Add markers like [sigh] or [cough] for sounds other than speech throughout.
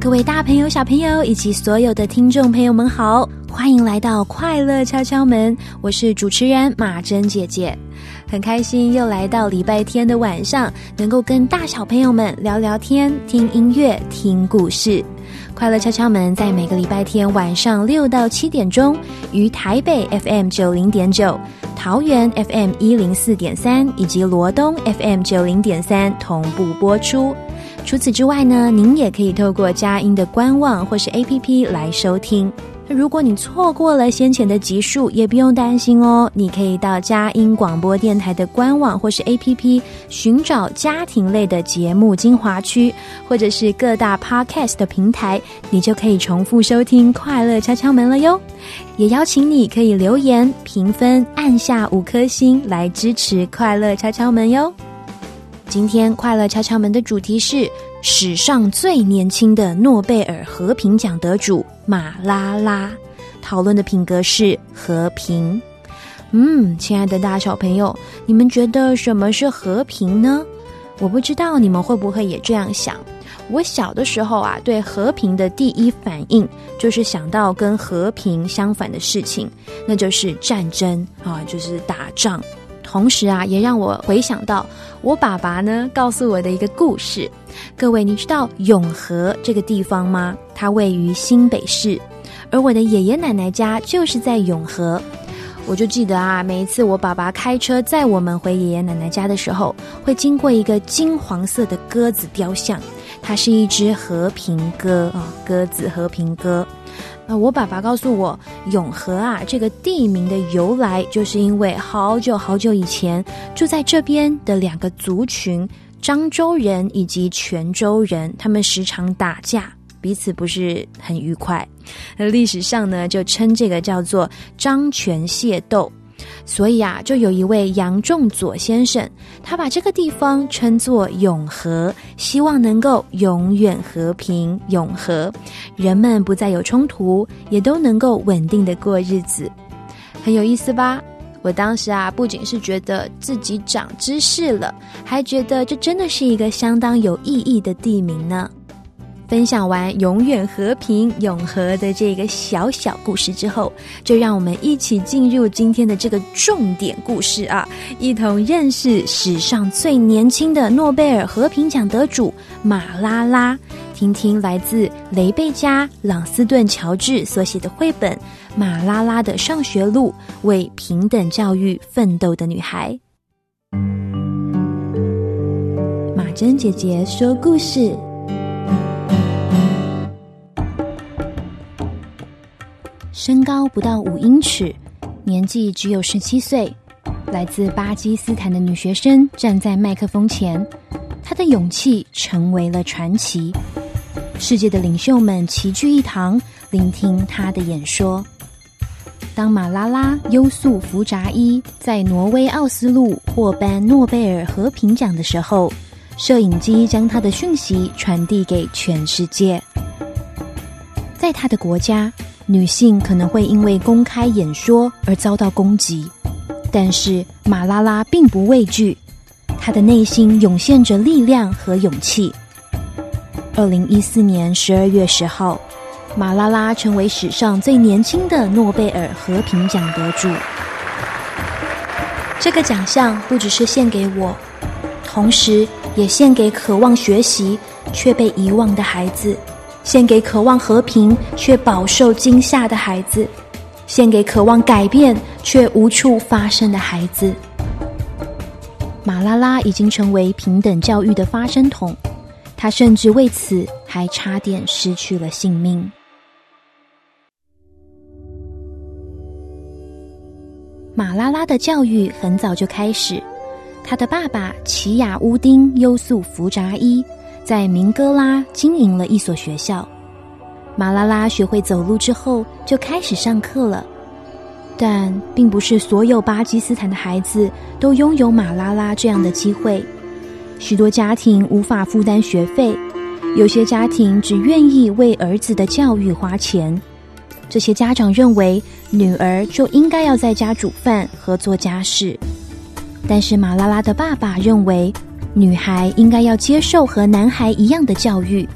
各位大朋友、小朋友以及所有的听众朋友们好，欢迎来到快乐敲敲门，我是主持人马珍姐姐，很开心又来到礼拜天的晚上，能够跟大小朋友们聊聊天、听音乐、听故事。快乐敲敲门在每个礼拜天晚上六到七点钟，于台北 FM 九零点九、桃园 FM 一零四点三以及罗东 FM 九零点三同步播出。除此之外呢，您也可以透过佳音的官网或是 APP 来收听。如果你错过了先前的集数，也不用担心哦，你可以到佳音广播电台的官网或是 APP 寻找家庭类的节目精华区，或者是各大 Podcast 的平台，你就可以重复收听《快乐敲敲门》了哟。也邀请你可以留言评分，按下五颗星来支持《快乐敲敲门》哟。今天快乐敲敲门的主题是史上最年轻的诺贝尔和平奖得主马拉拉，讨论的品格是和平。嗯，亲爱的大小朋友，你们觉得什么是和平呢？我不知道你们会不会也这样想。我小的时候啊，对和平的第一反应就是想到跟和平相反的事情，那就是战争啊，就是打仗。同时啊，也让我回想到我爸爸呢告诉我的一个故事。各位，你知道永和这个地方吗？它位于新北市，而我的爷爷奶奶家就是在永和。我就记得啊，每一次我爸爸开车载我们回爷爷奶奶家的时候，会经过一个金黄色的鸽子雕像，它是一只和平鸽啊，鸽子和平鸽。那，我爸爸告诉我，永和啊这个地名的由来，就是因为好久好久以前住在这边的两个族群——漳州人以及泉州人，他们时常打架，彼此不是很愉快。那历史上呢，就称这个叫做漳泉械斗。所以啊，就有一位杨仲佐先生，他把这个地方称作永和，希望能够永远和平永和，人们不再有冲突，也都能够稳定的过日子，很有意思吧？我当时啊，不仅是觉得自己长知识了，还觉得这真的是一个相当有意义的地名呢。分享完永远和平永和的这个小小故事之后，就让我们一起进入今天的这个重点故事啊，一同认识史上最年轻的诺贝尔和平奖得主马拉拉，听听来自雷贝加·朗斯顿乔治所写的绘本《马拉拉的上学路：为平等教育奋斗的女孩》。马珍姐姐说故事。身高不到五英尺，年纪只有十七岁，来自巴基斯坦的女学生站在麦克风前，她的勇气成为了传奇。世界的领袖们齐聚一堂，聆听她的演说。当马拉拉优素福扎伊在挪威奥斯陆获颁诺贝尔和平奖的时候，摄影机将她的讯息传递给全世界。在她的国家。女性可能会因为公开演说而遭到攻击，但是马拉拉并不畏惧，她的内心涌现着力量和勇气。二零一四年十二月十号，马拉拉成为史上最年轻的诺贝尔和平奖得主。这个奖项不只是献给我，同时也献给渴望学习却被遗忘的孩子。献给渴望和平却饱受惊吓的孩子，献给渴望改变却无处发声的孩子。马拉拉已经成为平等教育的发声筒，她甚至为此还差点失去了性命。马拉拉的教育很早就开始，他的爸爸奇亚乌丁优素福扎伊在明哥拉经营了一所学校。马拉拉学会走路之后，就开始上课了。但并不是所有巴基斯坦的孩子都拥有马拉拉这样的机会，许多家庭无法负担学费，有些家庭只愿意为儿子的教育花钱。这些家长认为女儿就应该要在家煮饭和做家事，但是马拉拉的爸爸认为女孩应该要接受和男孩一样的教育。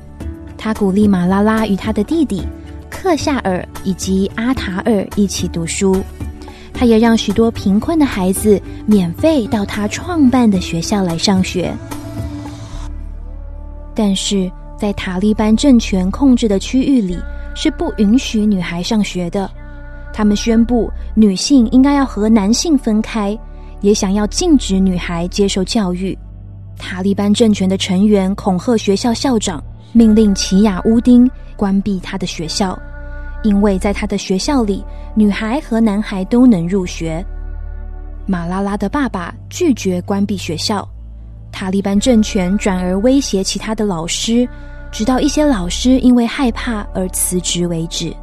他鼓励马拉拉与他的弟弟克夏尔以及阿塔尔一起读书，他也让许多贫困的孩子免费到他创办的学校来上学。但是在塔利班政权控制的区域里。是不允许女孩上学的。他们宣布女性应该要和男性分开，也想要禁止女孩接受教育。塔利班政权的成员恐吓学校校长，命令奇亚乌丁关闭他的学校，因为在他的学校里，女孩和男孩都能入学。马拉拉的爸爸拒绝关闭学校，塔利班政权转而威胁其他的老师。直到一些老师因为害怕而辞职为止。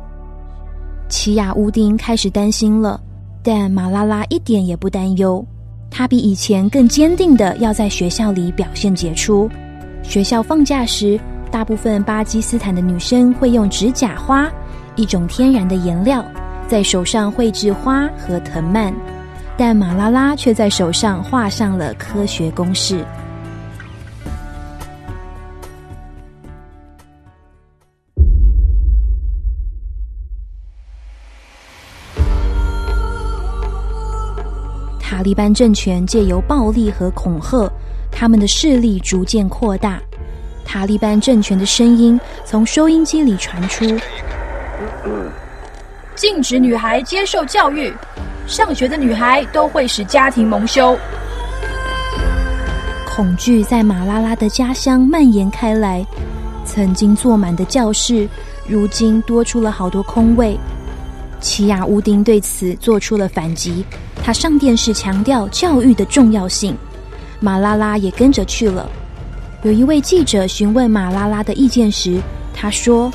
奇亚乌丁开始担心了，但马拉拉一点也不担忧。他比以前更坚定的要在学校里表现杰出。学校放假时，大部分巴基斯坦的女生会用指甲花，一种天然的颜料，在手上绘制花和藤蔓，但马拉拉却在手上画上了科学公式。塔利班政权借由暴力和恐吓，他们的势力逐渐扩大。塔利班政权的声音从收音机里传出：禁止女孩接受教育，上学的女孩都会使家庭蒙羞。恐惧在马拉拉的家乡蔓延开来，曾经坐满的教室，如今多出了好多空位。奇亚乌丁对此做出了反击。他上电视强调教育的重要性，马拉拉也跟着去了。有一位记者询问马拉拉的意见时，他说：“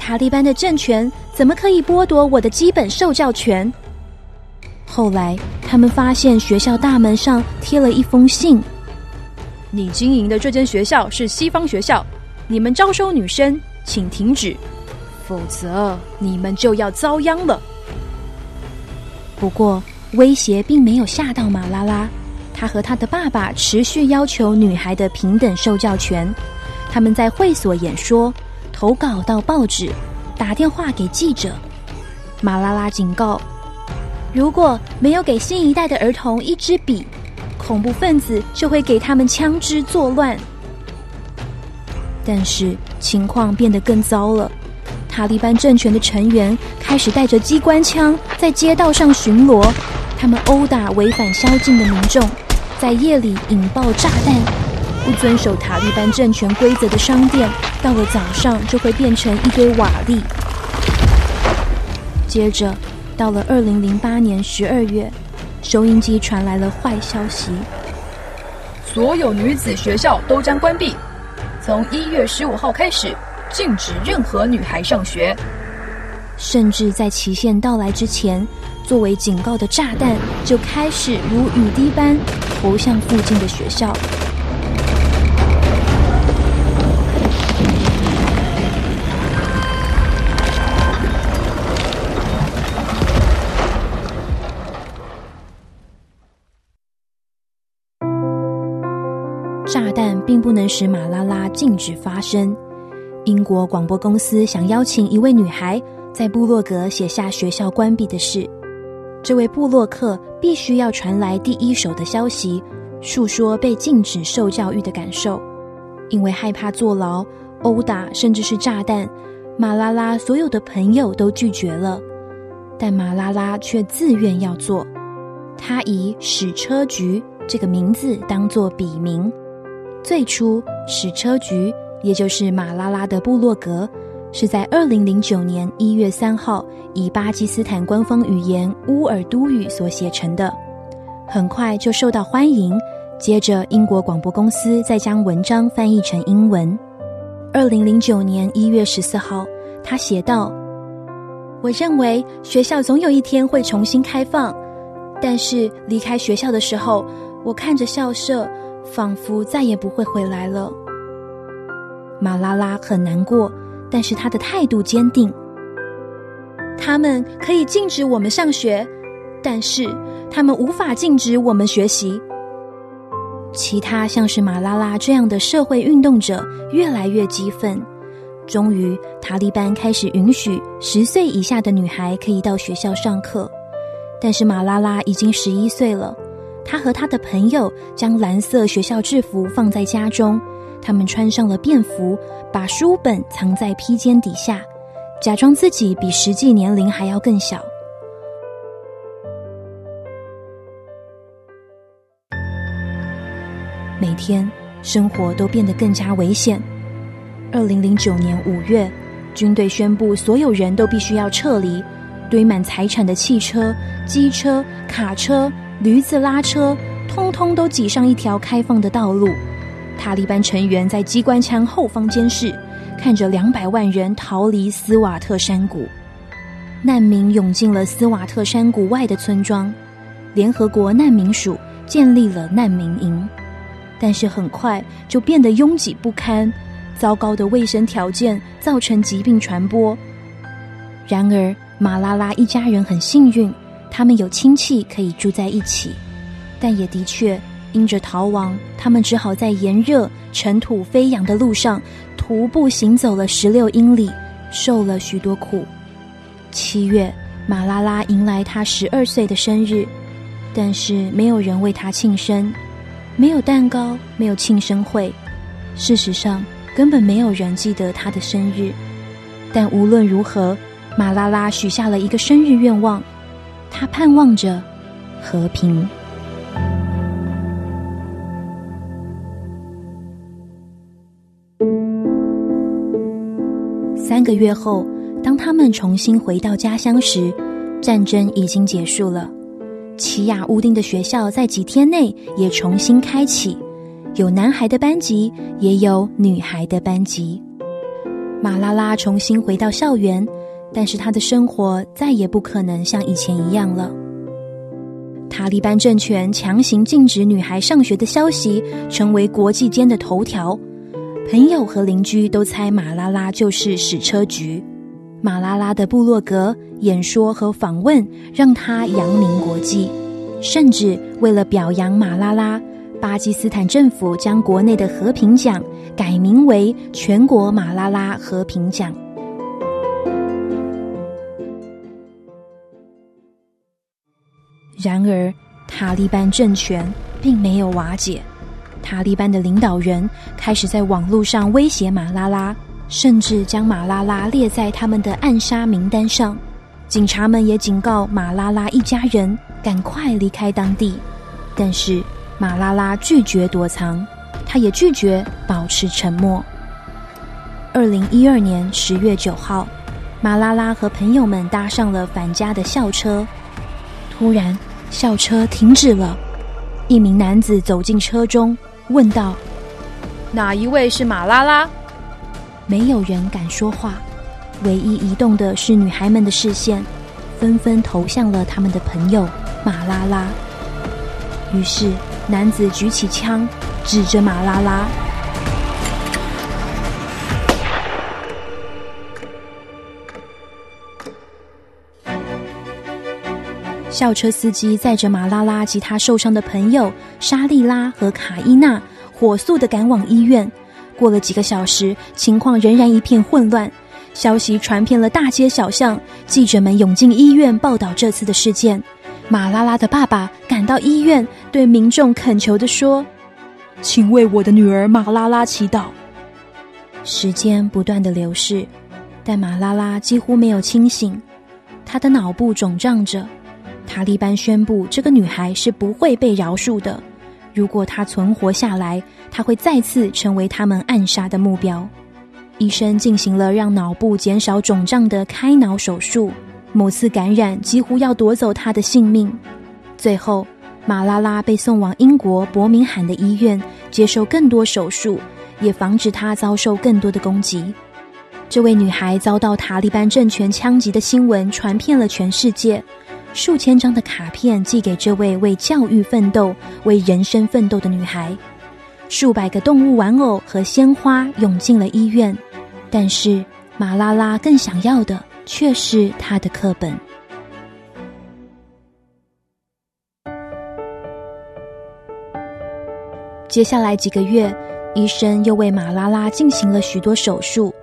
塔利班的政权怎么可以剥夺我的基本受教权？”后来，他们发现学校大门上贴了一封信：“你经营的这间学校是西方学校，你们招收女生，请停止，否则你们就要遭殃了。”不过，威胁并没有吓到马拉拉。他和他的爸爸持续要求女孩的平等受教权。他们在会所演说、投稿到报纸、打电话给记者。马拉拉警告：如果没有给新一代的儿童一支笔，恐怖分子就会给他们枪支作乱。但是情况变得更糟了。塔利班政权的成员开始带着机关枪在街道上巡逻，他们殴打违反宵禁的民众，在夜里引爆炸弹。不遵守塔利班政权规则的商店，到了早上就会变成一堆瓦砾。接着，到了二零零八年十二月，收音机传来了坏消息：所有女子学校都将关闭，从一月十五号开始。禁止任何女孩上学，甚至在期限到来之前，作为警告的炸弹就开始如雨滴般投向附近的学校。炸弹并不能使马拉拉禁止发生。英国广播公司想邀请一位女孩在部落格写下学校关闭的事。这位布洛克必须要传来第一手的消息，述说被禁止受教育的感受。因为害怕坐牢、殴打，甚至是炸弹，马拉拉所有的朋友都拒绝了，但马拉拉却自愿要做。他以矢车局这个名字当做笔名。最初，矢车局，也就是马拉拉的部落格，是在二零零九年一月三号以巴基斯坦官方语言乌尔都语所写成的，很快就受到欢迎。接着，英国广播公司再将文章翻译成英文。二零零九年一月十四号，他写道：“我认为学校总有一天会重新开放，但是离开学校的时候，我看着校舍，仿佛再也不会回来了。”马拉拉很难过，但是他的态度坚定。他们可以禁止我们上学，但是他们无法禁止我们学习。其他像是马拉拉这样的社会运动者越来越激愤。终于，塔利班开始允许十岁以下的女孩可以到学校上课。但是马拉拉已经十一岁了，她和她的朋友将蓝色学校制服放在家中，他们穿上了便服，把书本藏在披肩底下，假装自己比实际年龄还要更小。每天生活都变得更加危险。二零零九年五月，军队宣布所有人都必须要撤离，堆满财产的汽车、机车、卡车、驴子拉车，通通都挤上一条开放的道路。塔利班成员在机关枪后方监视，看着两百万人逃离斯瓦特山谷。难民涌进了斯瓦特山谷外的村庄，联合国难民署建立了难民营。但是很快就变得拥挤不堪，糟糕的卫生条件造成疾病传播。然而，马拉拉一家人很幸运，他们有亲戚可以住在一起。但也的确，因着逃亡，他们只好在炎热、尘土飞扬的路上徒步行走了十六英里，受了许多苦。七月，马拉拉迎来他十二岁的生日，但是没有人为他庆生。没有蛋糕，没有庆生会。事实上，根本没有人记得他的生日。但无论如何，马拉拉许下了一个生日愿望，他盼望着和平。三个月后，当他们重新回到家乡时，战争已经结束了。奇亚乌丁的学校在几天内也重新开启，有男孩的班级，也有女孩的班级。马拉拉重新回到校园，但是他的生活再也不可能像以前一样了。塔利班政权强行禁止女孩上学的消息成为国际间的头条，朋友和邻居都猜马拉拉就是矢车局。马拉拉的部落格演说和访问让他扬名国际，甚至为了表扬马拉拉，巴基斯坦政府将国内的和平奖改名为全国马拉拉和平奖。然而，塔利班政权并没有瓦解，塔利班的领导人开始在网络上威胁马拉拉。甚至将马拉拉列在他们的暗杀名单上，警察们也警告马拉拉一家人赶快离开当地。但是马拉拉拒绝躲藏，他也拒绝保持沉默。二零一二年十月九号，马拉拉和朋友们搭上了返家的校车，突然校车停止了，一名男子走进车中，问道：“哪一位是马拉拉？”没有人敢说话，唯一移动的是女孩们的视线，纷纷投向了他们的朋友马拉拉。于是，男子举起枪，指着马拉拉。校车司机载着马拉拉及他受伤的朋友莎莉拉和卡伊娜，火速的赶往医院。过了几个小时，情况仍然一片混乱。消息传遍了大街小巷，记者们涌进医院报道这次的事件。马拉拉的爸爸赶到医院，对民众恳求的说：“请为我的女儿马拉拉祈祷。”时间不断的流逝，但马拉拉几乎没有清醒，她的脑部肿胀着。塔利班宣布，这个女孩是不会被饶恕的。如果她存活下来，她会再次成为他们暗杀的目标。医生进行了让脑部减少肿胀的开脑手术，某次感染几乎要夺走她的性命。最后，马拉拉被送往英国伯明翰的医院接受更多手术，也防止她遭受更多的攻击。这位女孩遭到塔利班政权枪击的新闻传遍了全世界，数千张的卡片寄给这位为教育奋斗、为人生奋斗的女孩，数百个动物玩偶和鲜花涌进了医院。但是，马拉拉更想要的却是他的课本。接下来几个月，医生又为马拉拉进行了许多手术。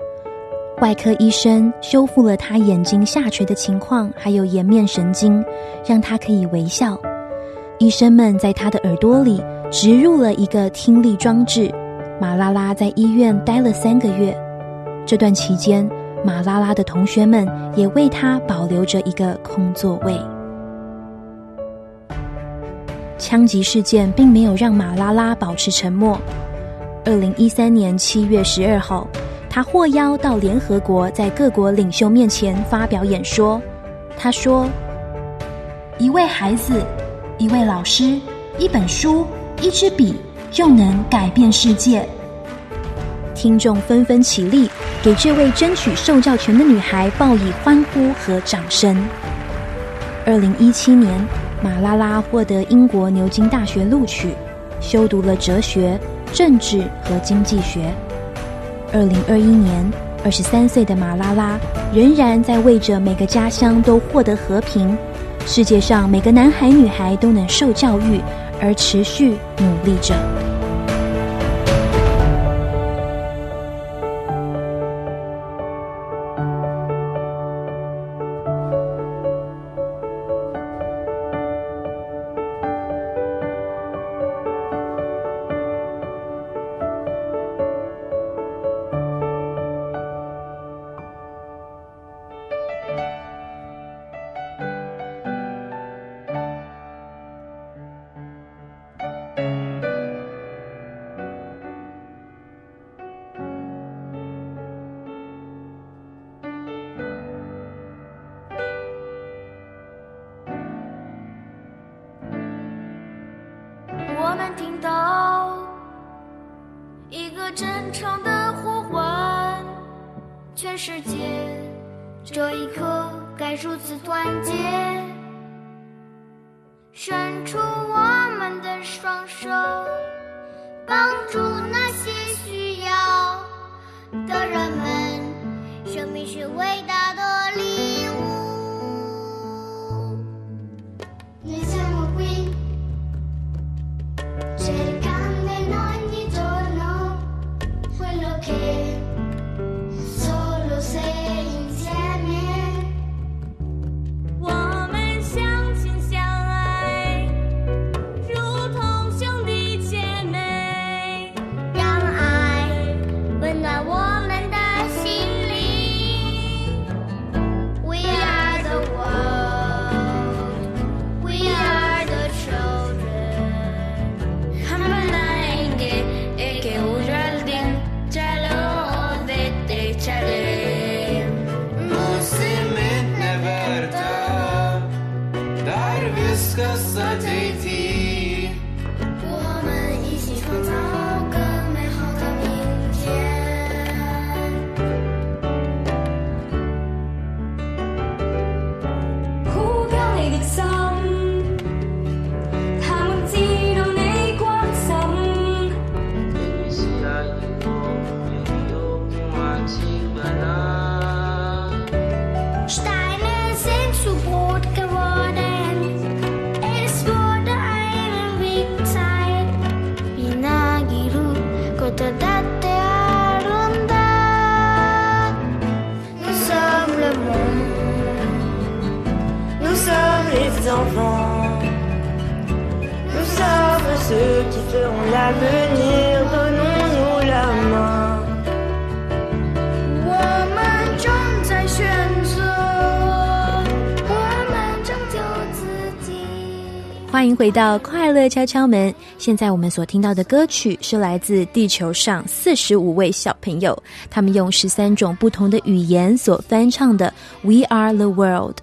外科医生修复了他眼睛下垂的情况，还有颜面神经，让他可以微笑。医生们在他的耳朵里植入了一个听力装置。马拉拉在医院待了三个月。这段期间，马拉拉的同学们也为他保留着一个空座位。枪击事件并没有让马拉拉保持沉默。二零一三年七月十二号，他获邀到联合国，在各国领袖面前发表演说。他说：“一位孩子，一位老师，一本书，一支笔，就能改变世界。”听众纷纷起立。给这位争取受教权的女孩报以欢呼和掌声。二零一七年，马拉拉获得英国牛津大学录取，修读了哲学、政治和经济学。二零二一年，二十三岁的马拉拉仍然在为着每个家乡都获得和平、世界上每个男孩女孩都能受教育而持续努力着。到快乐敲敲门。现在我们所听到的歌曲是来自地球上四十五位小朋友，他们用十三种不同的语言所翻唱的《We Are the World》。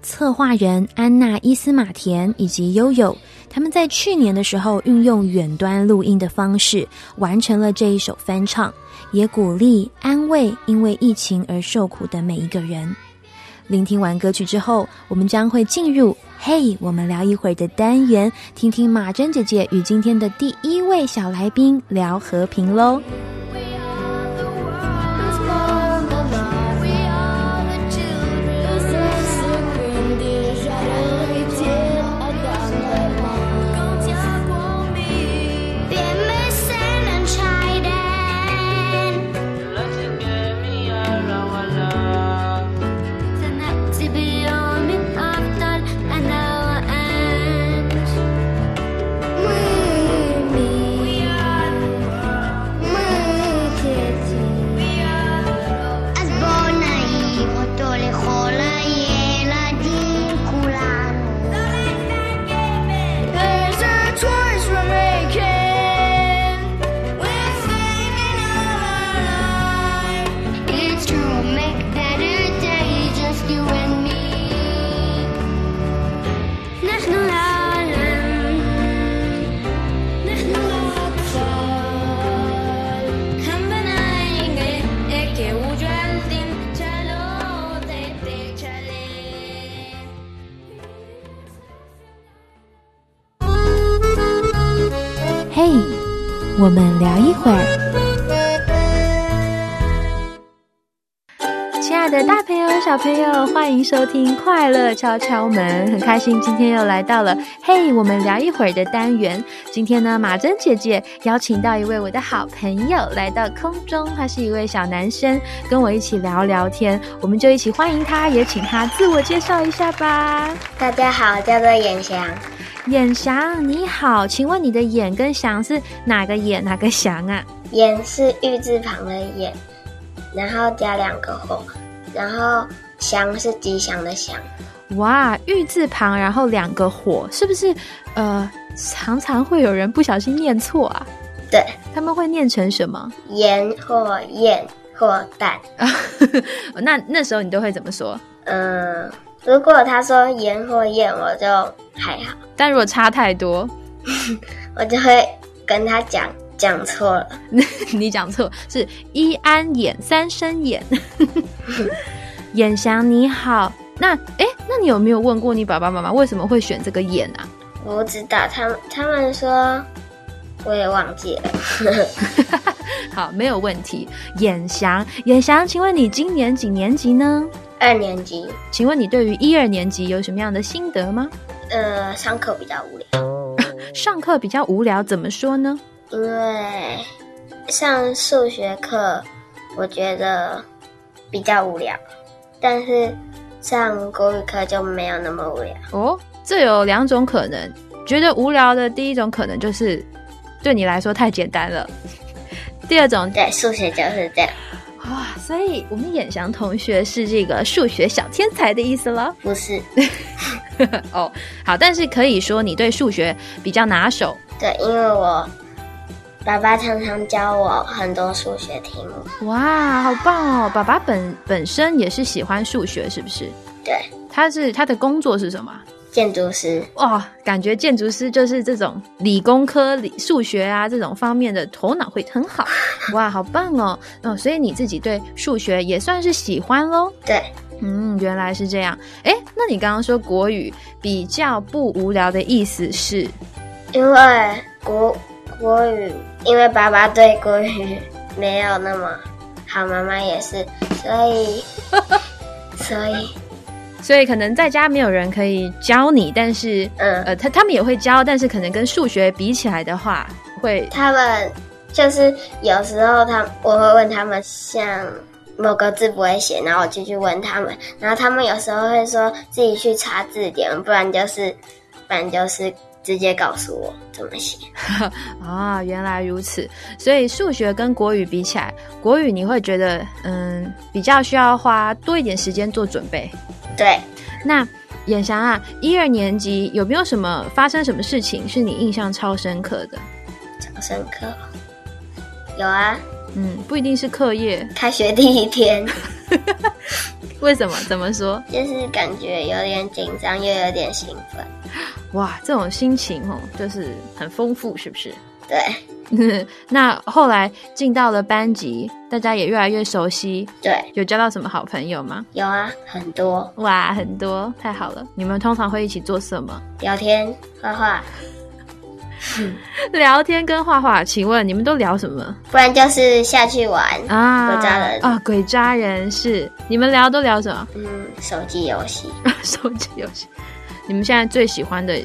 策划人安娜伊斯马田以及悠悠，他们在去年的时候运用远端录音的方式完成了这一首翻唱，也鼓励安慰因为疫情而受苦的每一个人。聆听完歌曲之后，我们将会进入“嘿，我们聊一会儿”的单元，听听马珍姐姐与今天的第一位小来宾聊和平喽。收听《快乐敲敲门》，很开心今天又来到了“嘿，我们聊一会儿”的单元。今天呢，马珍姐姐邀请到一位我的好朋友来到空中，他是一位小男生，跟我一起聊聊天。我们就一起欢迎他，也请他自我介绍一下吧。大家好，叫做眼翔。眼翔，你好，请问你的“眼”跟“翔”是哪个“眼”哪个“翔”啊？“眼”是玉字旁的“眼”，然后加两个“火”，然后“翔”是吉祥的“祥”。哇，玉字旁，然后两个“火”，是不是？呃，常常会有人不小心念错啊？对，他们会念成什么？盐或燕或蛋。[laughs] 那那时候你都会怎么说？嗯。如果他说盐或燕，我就还好；但如果差太多，[laughs] 我就会跟他讲讲错了。[laughs] 你讲错是一安眼三生眼。眼翔你好，那哎，那你有没有问过你爸爸妈妈为什么会选这个眼啊？我不知道，他们他们说，我也忘记了。[laughs] 好，没有问题。眼翔，眼翔，请问你今年几年级呢？二年级，请问你对于一二年级有什么样的心得吗？呃，上课比较无聊。[laughs] 上课比较无聊，怎么说呢？因为上数学课，我觉得比较无聊，但是上国语课就没有那么无聊。哦，这有两种可能。觉得无聊的第一种可能就是对你来说太简单了。[laughs] 第二种，对，数学就是这样。哇，所以我们眼翔同学是这个数学小天才的意思了？不是，[laughs] 哦，好，但是可以说你对数学比较拿手。对，因为我爸爸常常教我很多数学题目。哇，好棒哦！爸爸本本身也是喜欢数学，是不是？对，他是他的工作是什么？建筑师哇，感觉建筑师就是这种理工科、理数学啊这种方面的头脑会很好 [laughs] 哇，好棒哦！嗯，所以你自己对数学也算是喜欢喽？对，嗯，原来是这样。哎，那你刚刚说国语比较不无聊的意思是？因为国国语，因为爸爸对国语没有那么好，妈妈也是，所以 [laughs] 所以。所以可能在家没有人可以教你，但是，嗯，呃，他他们也会教，但是可能跟数学比起来的话，会他们就是有时候他我会问他们，像某个字不会写，然后我就去问他们，然后他们有时候会说自己去查字典，不然就是，不然就是直接告诉我怎么写。[laughs] 啊，原来如此。所以数学跟国语比起来，国语你会觉得嗯比较需要花多一点时间做准备。对，那眼翔啊，一二年级有没有什么发生什么事情是你印象超深刻的？超深刻。有啊，嗯，不一定是课业，开学第一天，[laughs] 为什么？怎么说？就是感觉有点紧张，又有点兴奋。哇，这种心情哦，就是很丰富，是不是？对，[laughs] 那后来进到了班级，大家也越来越熟悉，对，有交到什么好朋友吗？有啊，很多哇，很多，太好了！你们通常会一起做什么？聊天、画画，[laughs] 聊天跟画画。请问你们都聊什么不然就是下去玩。啊？鬼抓人啊，鬼抓人是你们聊都聊什么？嗯，手机游戏，[laughs] 手机游戏。你们现在最喜欢的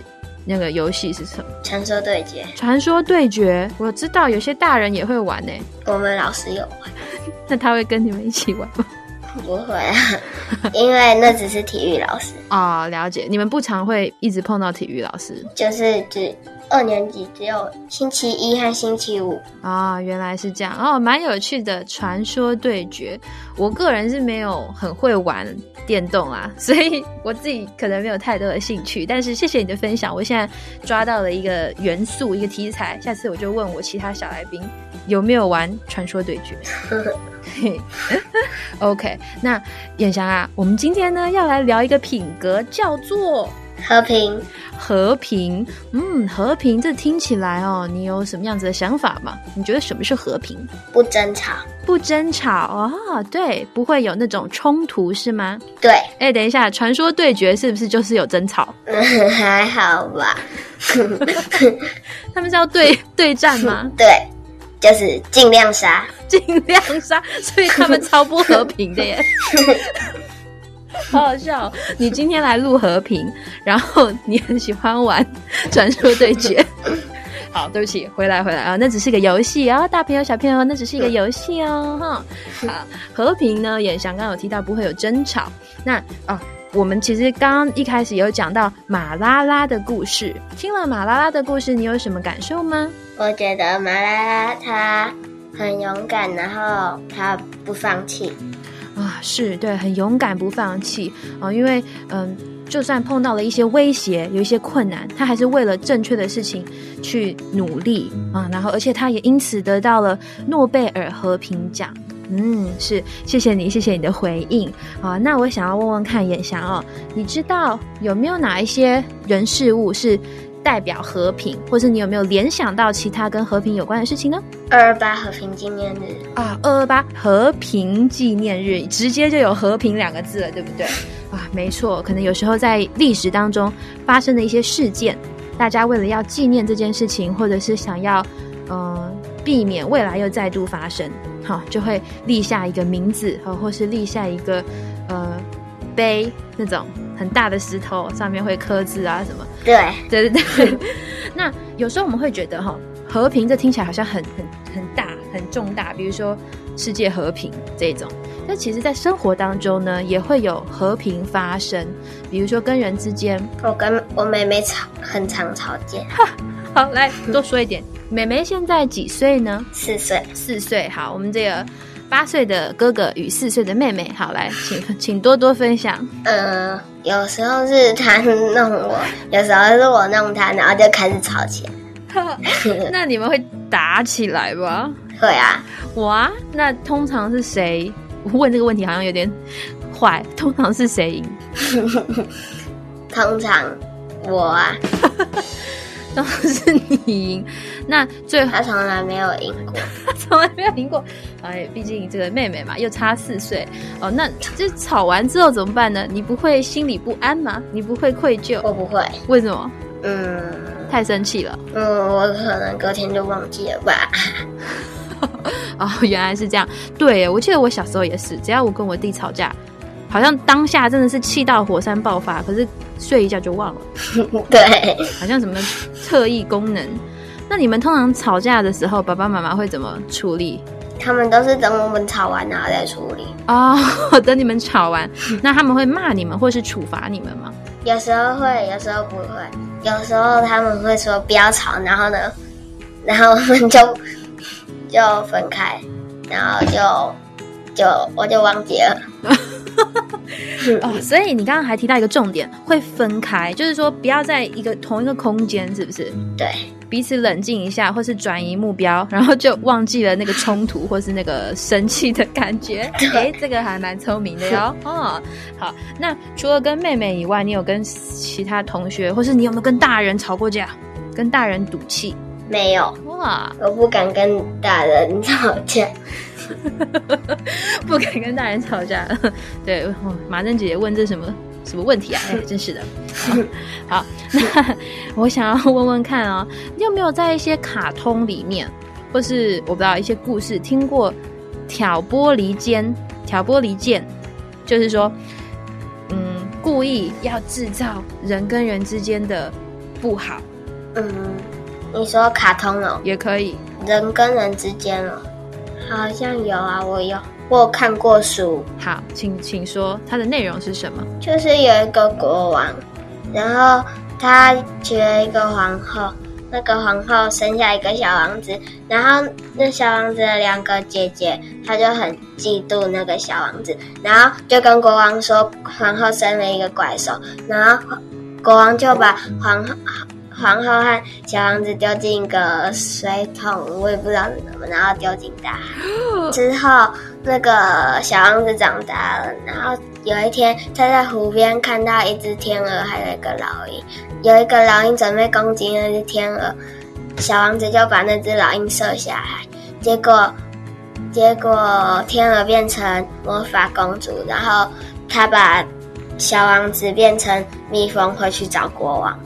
那个游戏是什么？传说对决，传说对决。我知道有些大人也会玩呢，我们老师有玩，[laughs] 那他会跟你们一起玩吗？不会啊，[laughs] 因为那只是体育老师，[laughs] 哦，了解。你们不常会一直碰到体育老师就是只二年级只有星期一和星期五。啊、原来是这样哦，蛮有趣的传说对决。我个人是没有很会玩电动啊，所以我自己可能没有太多的兴趣。但是谢谢你的分享，我现在抓到了一个元素，一个题材。下次我就问我其他小来宾有没有玩传说对决。嘿 [laughs] OK，那燕翔啊，我们今天呢要来聊一个品格，叫做和平，和平。嗯，和平这听起来哦，你有什么样子的想法吗？你觉得什么是和平？不争吵。不争吵哦，对，不会有那种冲突是吗？对，哎，等一下，传说对决是不是就是有争吵？嗯，[laughs] 还好吧。[laughs] 他们是要对对战吗？对，就是尽量杀。[laughs] 尽量杀，所以他们超不和平的耶。[laughs] 好好笑哦、你今天来录和平，然后你很喜欢玩传说对决。[laughs] 好，对不起，回来回来啊，那只是个游戏啊，大朋友小朋友，那只是一个游戏哦，哈。好，和平呢，也翔刚刚有提到不会有争吵。那啊，我们其实刚刚一开始有讲到马拉拉的故事，听了马拉拉的故事，你有什么感受吗？我觉得马拉拉她很勇敢，然后她不放弃。啊，是对，很勇敢，不放弃啊、因为嗯，就算碰到了一些威胁，有一些困难，她还是为了正确的事情去努力啊，然后而且她也因此得到了诺贝尔和平奖。嗯，是，谢谢你，谢谢你的回应啊。那我想要问问看，眼翔哦，你知道有没有哪一些人事物是代表和平，或是你有没有联想到其他跟和平有关的事情呢？二二八和平纪念日，啊，二二八和平纪念日，直接就有和平两个字了，对不对？啊，没错，可能有时候在历史当中发生的一些事件，大家为了要纪念这件事情，或者是想要呃避免未来又再度发生，好、就会立下一个名字，呃、或是立下一个呃碑那种很大的石头，上面会刻字啊什么。对，对对对。[laughs] 那有时候我们会觉得哈，和平这听起来好像很很很大很重大，比如说世界和平这种。但其实，在生活当中呢，也会有和平发生，比如说跟人之间。我跟我妹妹吵，很常吵架。好，来多说一点。妹妹现在几岁呢？四岁，四岁。好，我们这个八岁的哥哥与四岁的妹妹，好来，请请多多分享。呃，有时候是他弄我，有时候是我弄他，然后就开始吵起来。[laughs] 那你们会打起来吧？会啊，哇，那通常是谁？我问这个问题好像有点坏。通常是谁赢？[laughs] 通常我啊，[laughs] [laughs] 当然是你赢。那最后他从来没有赢过。[laughs] 从来没有赢过。哎，毕竟这个妹妹嘛，又差四岁哦。那这吵完之后怎么办呢？你不会心里不安吗？你不会愧疚？我不会，为什么？嗯太生气了。嗯，我可能隔天就忘记了吧。[laughs] 哦，原来是这样。对，我记得我小时候也是，只要我跟我弟吵架，好像当下真的是气到火山爆发，可是睡一觉就忘了，[laughs] 对，好像什么特异功能。那你们通常吵架的时候，爸爸妈妈会怎么处理？他们都是等我们吵完然后再处理。哦，[laughs] 等你们吵完，[laughs] 那他们会骂你们或是处罚你们吗？有时候会，有时候不会。有时候他们会说不要吵，然后呢，然后我们就就分开，然后就就我就忘记了。[laughs] 哦，所以你刚刚还提到一个重点，会分开，就是说不要在一个同一个空间，是不是？对，彼此冷静一下，或是转移目标，然后就忘记了那个冲突或是那个生气的感觉。[laughs] 哎，这个还蛮聪明的哟。[laughs] 哦，好，那除了跟妹妹以外，你有跟其他同学，或是你有没有跟大人吵过架？跟大人赌气？没有。哇，我不敢跟大人吵架。[laughs] 不敢跟大人吵架。[laughs] 对，马珍姐姐问这什么什么问题啊？哎，真是的。[laughs] 好，那我想要问问看啊，你有没有在一些卡通里面，或是我不知道一些故事听过挑拨离间？挑拨离间就是说，嗯，故意要制造人跟人之间的不好。嗯，你说卡通哦，也可以，人跟人之间哦。好像有啊，我有，我有看过书。好，请请说它的内容是什么？就是有一个国王，然后他娶了一个皇后，那个皇后生下一个小王子，然后那小王子的两个姐姐，她就很嫉妒那个小王子，然后就跟国王说皇后生了一个怪兽，然后国王就把皇后。皇后和小王子丢进一个水桶，我也不知道是什么，然后丢进大海。[gasps] 之后，那个小王子长大了，然后有一天他在湖边看到一只天鹅，还有一个老鹰。有一个老鹰准备攻击那只天鹅，小王子就把那只老鹰射下来。结果，结果天鹅变成魔法公主，然后他把小王子变成蜜蜂，会去找国王。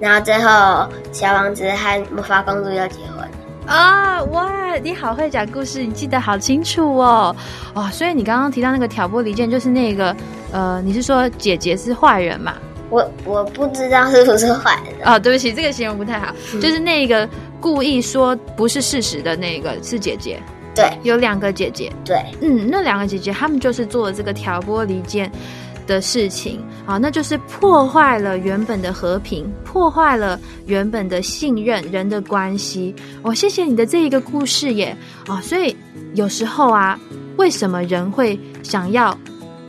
然后最后，小王子和魔法公主要结婚啊！哇，你好会讲故事，你记得好清楚哦！哦，所以你刚刚提到那个挑拨离间，就是那个呃，你是说姐姐是坏人嘛？我我不知道是不是坏人哦，对不起，这个形容不太好，就是那个故意说不是事实的那个是姐姐。对，有两个姐姐。对，嗯，那两个姐姐她们就是做了这个挑拨离间。的事情啊，那就是破坏了原本的和平，破坏了原本的信任人的关系。哦，谢谢你的这一个故事耶！哦，所以有时候啊，为什么人会想要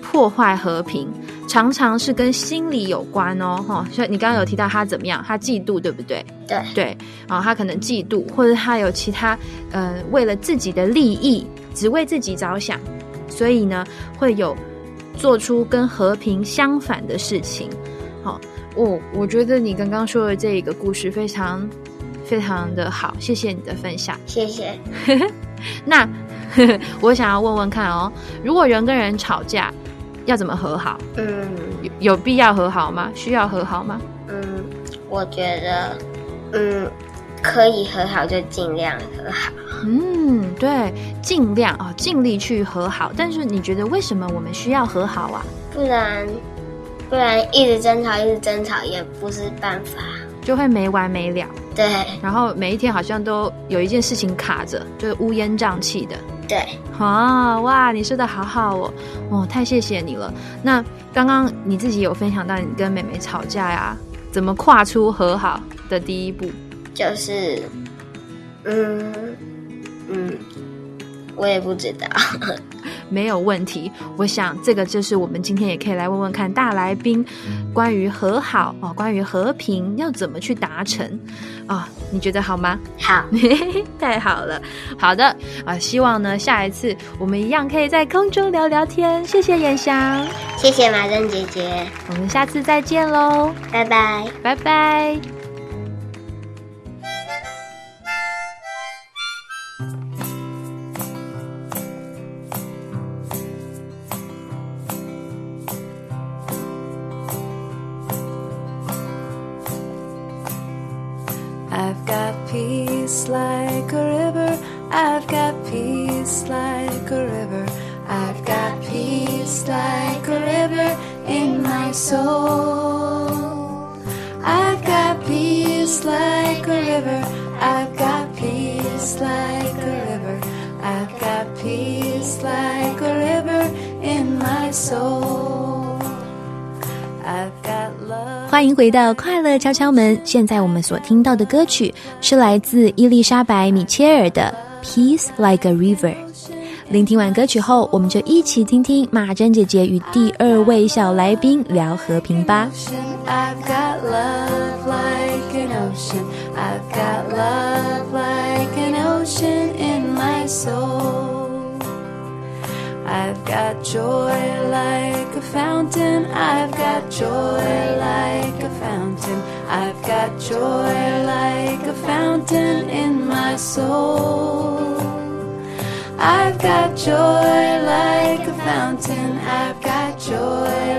破坏和平，常常是跟心理有关哦。哈，所以你刚刚有提到他怎么样，他嫉妒，对不对？对对啊，他可能嫉妒，或者他有其他呃，为了自己的利益，只为自己着想，所以呢，会有。做出跟和平相反的事情，好，我我觉得你刚刚说的这一个故事非常非常的好，谢谢你的分享，谢谢。[laughs] 那 [laughs] 我想要问问看哦，如果人跟人吵架，要怎么和好？嗯，有有必要和好吗？需要和好吗？嗯，我觉得，嗯，可以和好就尽量和好。嗯，对，尽量啊，尽力去和好。但是你觉得为什么我们需要和好啊？不然，不然一直争吵，一直争吵也不是办法，就会没完没了。对，然后每一天好像都有一件事情卡着，就是乌烟瘴气的。对，啊，哇，你说的好好哦，哦，太谢谢你了。那刚刚你自己有分享到你跟妹妹吵架呀，怎么跨出和好的第一步？就是，嗯。嗯，我也不知道，[laughs] 没有问题。我想这个就是我们今天也可以来问问看大来宾，关于和好哦，关于和平要怎么去达成啊？你觉得好吗？好，[laughs] 太好了。好的啊，希望呢下一次我们一样可以在空中聊聊天。谢谢严翔，谢谢马珍姐姐，我们下次再见喽，拜拜，拜拜。soul. I've got peace like a river. I've got peace like a river. I've got peace like a river in my soul. I've got 欢迎回到快乐敲敲门。现在我们所听到的歌曲是来自伊丽莎白·米切尔的《Peace Like a River》。 聆听完歌曲后，我们就一起听听马珍姐姐与第二位小来宾聊和平吧。I've got love like an ocean. I've got love like an ocean in my soul. I've got joy like a fountain. I've got joy like a fountain. I've got joy like a fountain in my soul. I've got joy like a fountain. I've got joy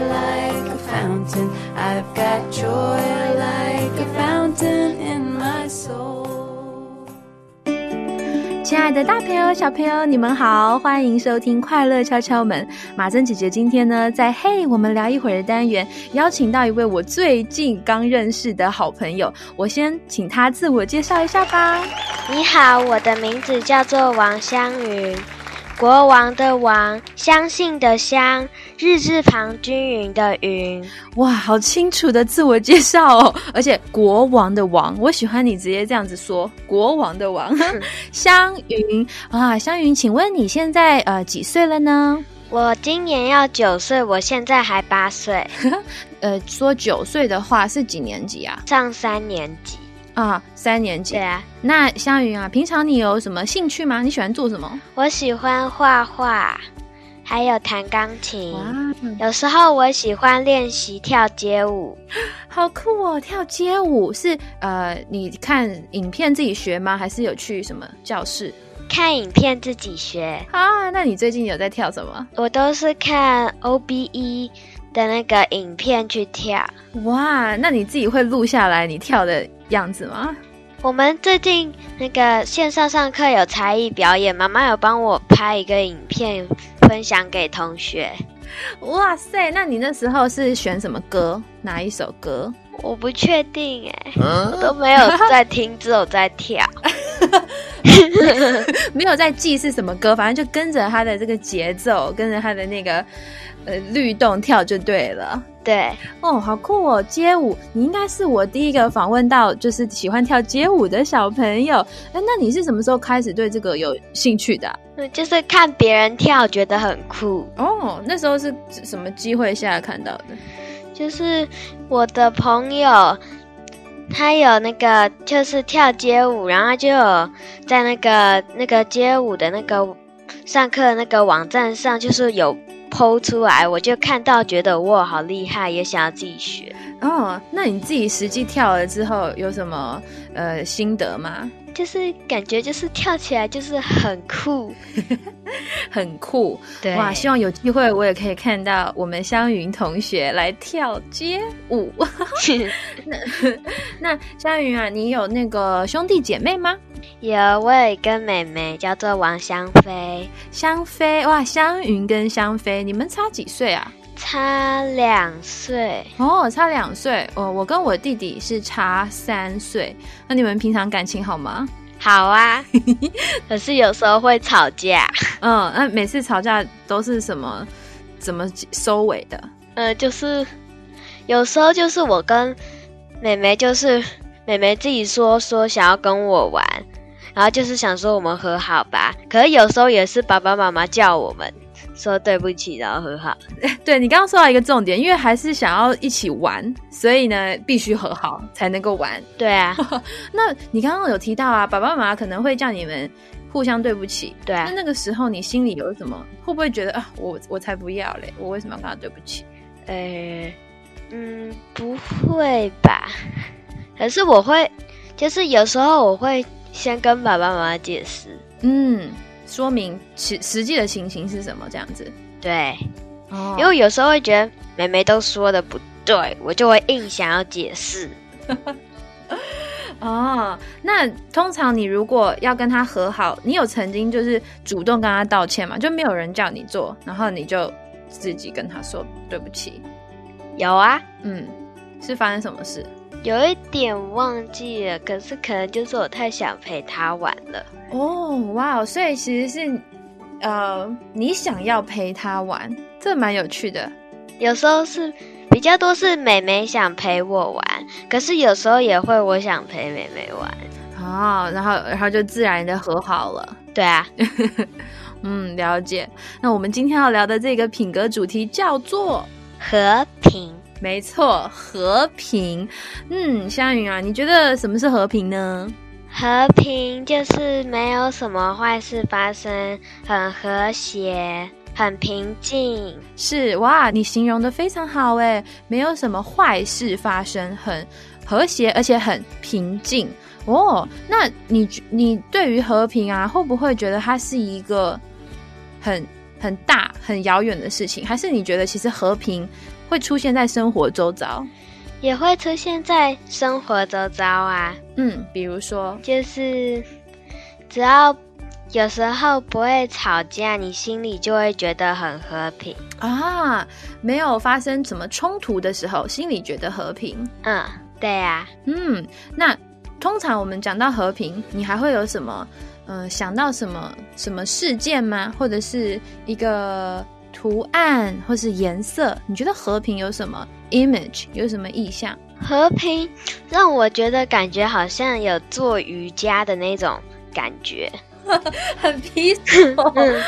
like a fountain. I've got joy like a fountain in my soul. 亲爱的大朋友、小朋友，你们好，欢迎收听《快乐敲敲门》。马珍姐姐今天呢，在“嘿，我们聊一会儿”的单元，邀请到一位我最近刚认识的好朋友。我先请他自我介绍一下吧。你好，我的名字叫做王香云，国王的王，相信的相，日字旁均匀的云。哇，好清楚的自我介绍哦！[laughs] 而且国王的王，我喜欢你直接这样子说，国王的王，[laughs] 香云啊，香云，请问你现在呃几岁了呢？我今年要九岁，我现在还八岁，[laughs] 呃，说九岁的话是几年级啊？上三年级。啊，三年级对。啊，那香云啊，平常你有什么兴趣吗？你喜欢做什么？我喜欢画画，还有弹钢琴。哇，有时候我喜欢练习跳街舞。[laughs] 好酷哦！跳街舞是呃，你看影片自己学吗？还是有去什么教室看影片自己学，啊？那你最近有在跳什么？我都是看 OBE 的那个影片去跳。哇，那你自己会录下来你跳的样子吗？我们最近那个线上上课有才艺表演，妈妈有帮我拍一个影片分享给同学。哇塞，那你那时候是选什么歌？哪一首歌？我不确定哎，我都没有在听，只有在跳。[laughs] 没有在记是什么歌，反正就跟着他的这个节奏，跟着他的那个呃律动跳就对了。对，哦，好酷哦！街舞，你应该是我第一个访问到就是喜欢跳街舞的小朋友。哎，那你是什么时候开始对这个有兴趣的啊、嗯就是看别人跳觉得很酷。哦，那时候是什么机会下看到的？就是我的朋友，他有那个就是跳街舞，然后就有在那个那个街舞的那个上课那个网站上，就是有剖出来，我就看到觉得哇好厉害，也想要自己学。哦，那你自己实际跳了之后有什么呃心得吗？就是感觉就是跳起来就是很酷，很酷对哇！希望有机会我也可以看到我们湘云同学来跳街舞。那那湘云啊，你有那个兄弟姐妹吗？有我有一个妹妹叫做王香菲，香妃哇，香云跟香妃，你们差几岁啊？差两岁，哦，差两岁。哦，我跟我弟弟是差三岁。那你们平常感情好吗？好啊，[laughs] 可是有时候会吵架。嗯，那每次吵架都是什么？怎么收尾的？呃，就是有时候就是我跟妹妹，就是妹妹自己说说想要跟我玩，然后就是想说我们和好吧。可是有时候也是爸爸妈妈叫我们说对不起，然后和好。[laughs] 对你刚刚说到一个重点，因为还是想要一起玩，所以呢必须和好才能够玩。对啊，[laughs] 那你刚刚有提到啊，爸爸妈妈可能会叫你们互相对不起。对啊那，那个时候你心里有什么？会不会觉得啊，我我才不要嘞，我为什么要跟他对不起？呃，嗯，不会吧？可是我会，就是有时候我会先跟爸爸妈妈解释。嗯，说明实实际的情形是什么？这样子。对，哦因为有时候会觉得妹妹都说的不对，我就会硬想要解释。[laughs] 哦，那通常你如果要跟他和好，你有曾经就是主动跟他道歉吗？就没有人叫你做，然后你就自己跟他说对不起。有啊，嗯，是发生什么事？有一点忘记了，可是可能就是我太想陪他玩了。哦，哇哦，所以其实是呃，你想要陪他玩，这蛮有趣的。有时候是比较多是妹妹想陪我玩，可是有时候也会我想陪妹妹玩。哦，然后然后就自然的和好了。对啊，[laughs] 嗯，了解。那我们今天要聊的这个品格主题叫做和平。没错，和平。嗯，香云啊，你觉得什么是和平呢？和平就是没有什么坏事发生，很和谐，很平静。是哇，你形容的非常好诶，没有什么坏事发生，很和谐，而且很平静哦。那你你对于和平啊，会不会觉得它是一个很很大、很遥远的事情？还是你觉得其实和平？会出现在生活周遭，也会出现在生活周遭啊。嗯，比如说，就是只要有时候不会吵架，你心里就会觉得很和平啊。没有发生什么冲突的时候，心里觉得和平。嗯，对呀。嗯，那通常我们讲到和平，你还会有什么？嗯，想到什么什么事件吗？或者是一个？图案或是颜色，你觉得和平有什么 image 有什么意象？和平让我觉得感觉好像有做瑜伽的那种感觉，[laughs] 很 [laughs] peaceful。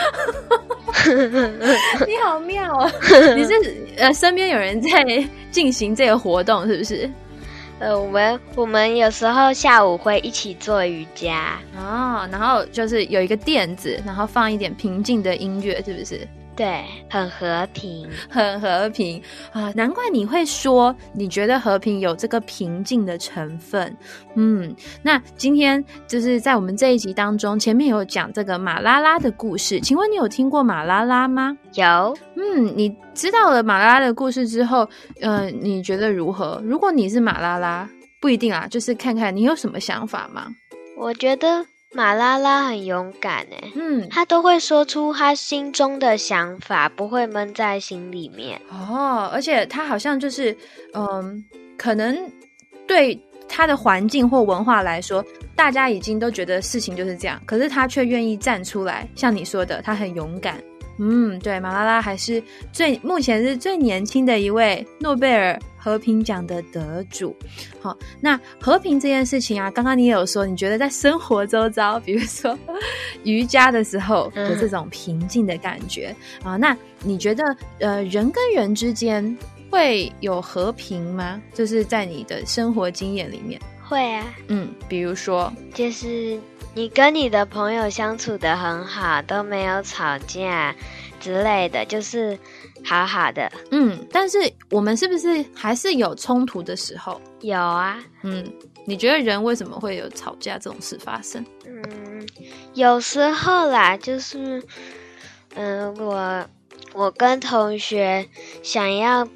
[laughs] 你好妙啊！你是呃身边有人在进行这个活动是不是？呃，我们我们有时候下午会一起做瑜伽哦，然后就是有一个垫子，然后放一点平静的音乐，是不是？对，很和平，[laughs] 很和平啊！难怪你会说，你觉得和平有这个平静的成分。嗯，那今天就是在我们这一集当中，前面有讲这个马拉拉的故事，请问你有听过马拉拉吗？有。嗯，你知道了马拉拉的故事之后，呃，你觉得如何？如果你是马拉拉，不一定啊，就是看看你有什么想法吗？我觉得。马拉拉很勇敢诶，嗯，她都会说出她心中的想法，不会闷在心里面。哦，而且她好像就是，嗯，可能对他的环境或文化来说，大家已经都觉得事情就是这样，可是他却愿意站出来，像你说的，他很勇敢。嗯，对，马拉拉还是最目前是最年轻的一位诺贝尔和平奖的得主。好，那和平这件事情啊，刚刚你也有说，你觉得在生活周遭，比如说瑜伽的时候的这种平静的感觉啊，那你觉得呃，人跟人之间会有和平吗？就是在你的生活经验里面，会啊，嗯，比如说，就是。你跟你的朋友相处的很好，都没有吵架之类的，就是好好的。嗯，但是我们是不是还是有冲突的时候？有啊。嗯，你觉得人为什么会有吵架这种事发生？嗯，有时候啦，就是，嗯，我我跟同学想要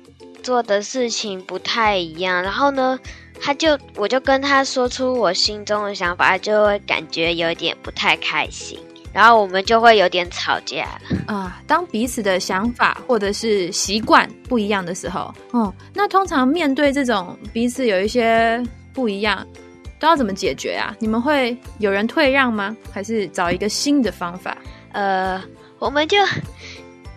做的事情不太一样，然后呢？他就，我就跟他说出我心中的想法，他就会感觉有点不太开心，然后我们就会有点吵架了啊。当彼此的想法或者是习惯不一样的时候，哦，那通常面对这种彼此有一些不一样，都要怎么解决啊？你们会有人退让吗？还是找一个新的方法？呃，我们就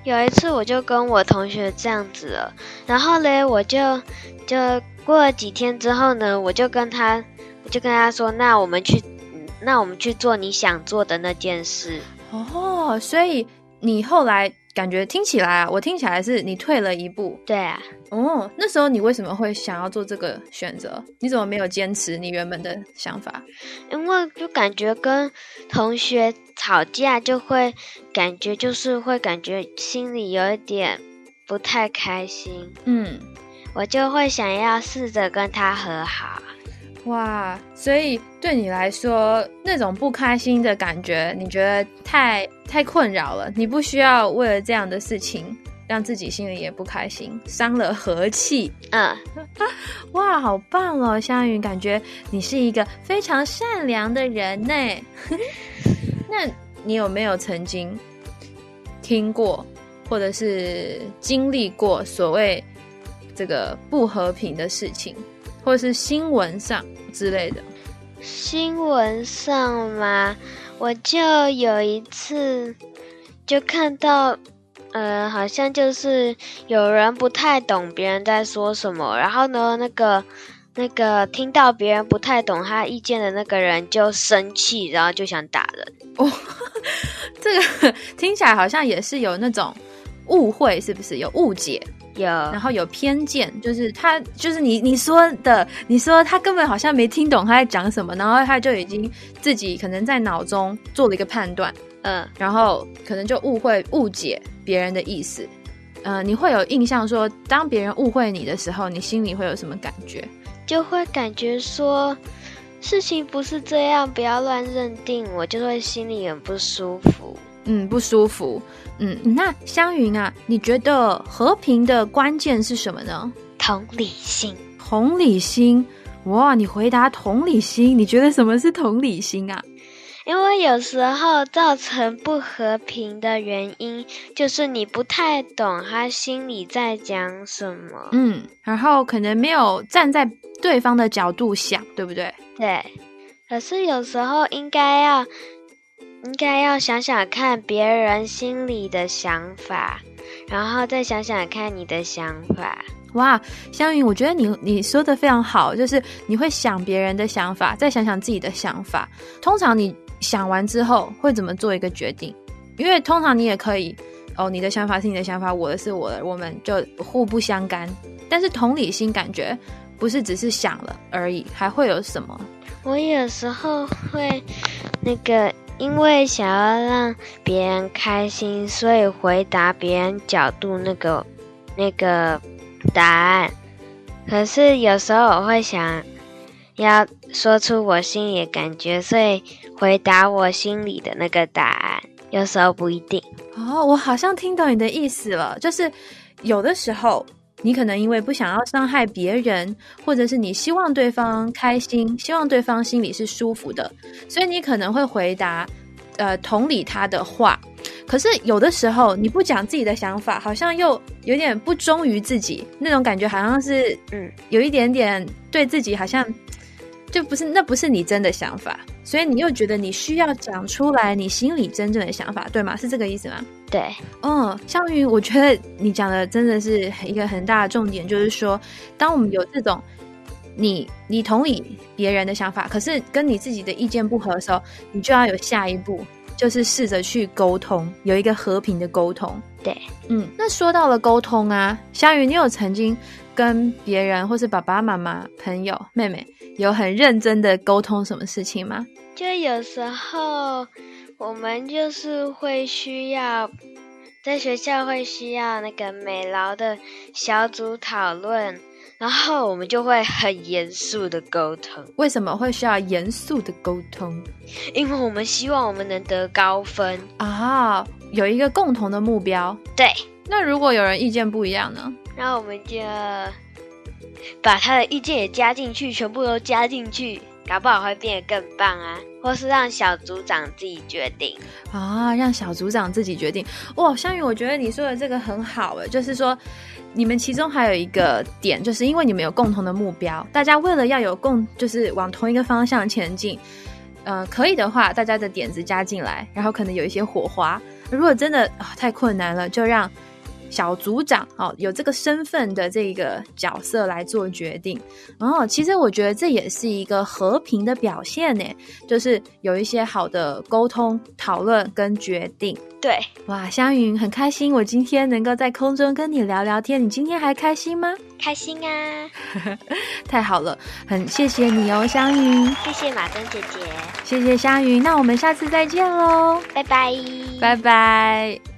有一次，我就跟我同学这样子了，然后嘞，我就就。过了几天之后呢，我就跟他，我就跟他说：“那我们去，那我们去做你想做的那件事。”哦，所以你后来感觉听起来啊，我听起来是你退了一步。对啊。哦，那时候你为什么会想要做这个选择？你怎么没有坚持你原本的想法？因为就感觉跟同学吵架，就会感觉就是会感觉心里有一点不太开心。嗯。我就会想要试着跟他和好，哇！所以对你来说，那种不开心的感觉，你觉得太太困扰了？你不需要为了这样的事情让自己心里也不开心，伤了和气。嗯，[laughs] 哇，好棒哦，香云，感觉你是一个非常善良的人呢。[laughs] 那你有没有曾经听过，或者是经历过所谓？这个不和平的事情，或者是新闻上之类的。新闻上嘛，我就有一次就看到，呃，好像就是有人不太懂别人在说什么，然后呢，那个那个听到别人不太懂他意见的那个人就生气，然后就想打人。哦，这 [laughs] 这个听起来好像也是有那种误会，是不是有误解？有，然后有偏见，就是他，就是你你说的，你说他根本好像没听懂他在讲什么，然后他就已经自己可能在脑中做了一个判断，嗯，然后可能就误会误解别人的意思，呃，你会有印象说，当别人误会你的时候，你心里会有什么感觉？就会感觉说事情不是这样，不要乱认定，我就会心里很不舒服。嗯，不舒服。嗯，那湘云啊，你觉得和平的关键是什么呢？同理心。同理心。哇，你回答同理心，你觉得什么是同理心啊？因为有时候造成不和平的原因，就是你不太懂他心里在讲什么。嗯，然后可能没有站在对方的角度想，对不对？对。可是有时候应该要。应该要想想看别人心里的想法，然后再想想看你的想法。哇，香云，我觉得你你说的非常好，就是你会想别人的想法，再想想自己的想法。通常你想完之后会怎么做一个决定？因为通常你也可以哦，你的想法是你的想法，我的是我的，我们就互不相干。但是同理心感觉不是只是想了而已，还会有什么？我有时候会那个。因为想要让别人开心，所以回答别人角度那个那个答案。可是有时候我会想要说出我心里的感觉，所以回答我心里的那个答案。有时候不一定。哦，我好像听懂你的意思了，就是有的时候你可能因为不想要伤害别人，或者是你希望对方开心，希望对方心里是舒服的，所以你可能会回答。呃，同理他的话，可是有的时候你不讲自己的想法，好像又有点不忠于自己那种感觉，好像是嗯，有一点点对自己好像就不是那不是你真的想法，所以你又觉得你需要讲出来你心里真正的想法，对吗？是这个意思吗？对，嗯，相云，我觉得你讲的真的是一个很大的重点，就是说，当我们有这种。你你同意别人的想法，可是跟你自己的意见不合的时候，你就要有下一步，就是试着去沟通，有一个和平的沟通。对，嗯，那说到了沟通啊，香雨，你有曾经跟别人或是爸爸妈妈、朋友、妹妹有很认真的沟通什么事情吗？就有时候我们就是会需要在学校会需要那个美劳的小组讨论。然后我们就会很严肃的沟通。为什么会需要严肃的沟通？因为我们希望我们能得高分啊，有一个共同的目标。对。那如果有人意见不一样呢？那我们就把他的意见也加进去，全部都加进去，搞不好会变得更棒啊！或是让小组长自己决定啊，让小组长自己决定。哇，香云，我觉得你说的这个很好诶，就是说。你们其中还有一个点，就是因为你们有共同的目标，大家为了要有共，就是往同一个方向前进。呃，可以的话，大家的点子加进来，然后可能有一些火花。如果真的太困难了，就让。小组长哦，有这个身份的这个角色来做决定，然后其实我觉得这也是一个和平的表现呢，就是有一些好的沟通、讨论跟决定。对，哇，香云很开心，我今天能够在空中跟你聊聊天，你今天还开心吗？开心啊！[laughs] 太好了，很谢谢你哦，香云。谢谢马珍姐姐，谢谢香云，那我们下次再见喽，拜拜，拜拜。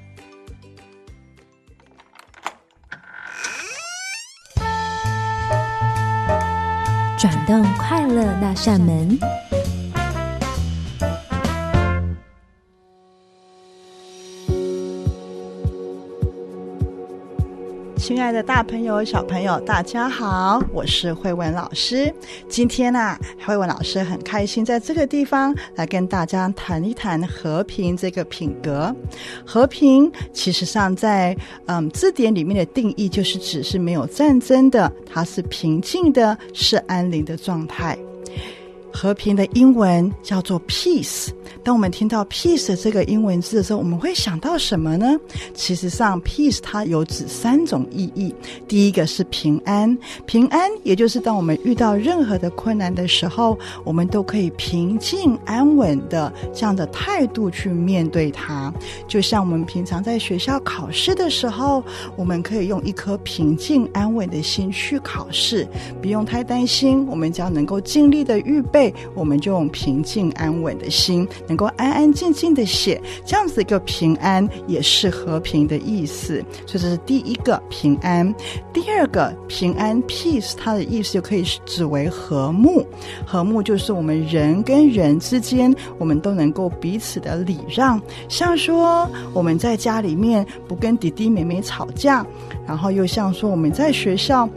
转动快乐那扇门。亲爱的，大朋友、小朋友，大家好，我是慧文老师。今天呢，慧文老师很开心在这个地方来跟大家谈一谈和平这个品格。和平，其实上在嗯字典里面的定义就是指是没有战争的，它是平静的，是安宁的状态。和平的英文叫做 peace。当我们听到 peace 这个英文字的时候，我们会想到什么呢？其实上，peace 它有指三种意义。第一个是平安，平安也就是当我们遇到任何的困难的时候，我们都可以平静安稳的这样的态度去面对它。就像我们平常在学校考试的时候，我们可以用一颗平静安稳的心去考试，不用太担心。我们只要能够尽力的预备，我们就用平静安稳的心。能够安安静静的写，这样子一个平安也是和平的意思，所以这是第一个平安。第二个平安 peace，它的意思就可以指为和睦。和睦就是我们人跟人之间，我们都能够彼此的礼让。像说我们在家里面不跟弟弟妹妹吵架，然后又像说我们在学校。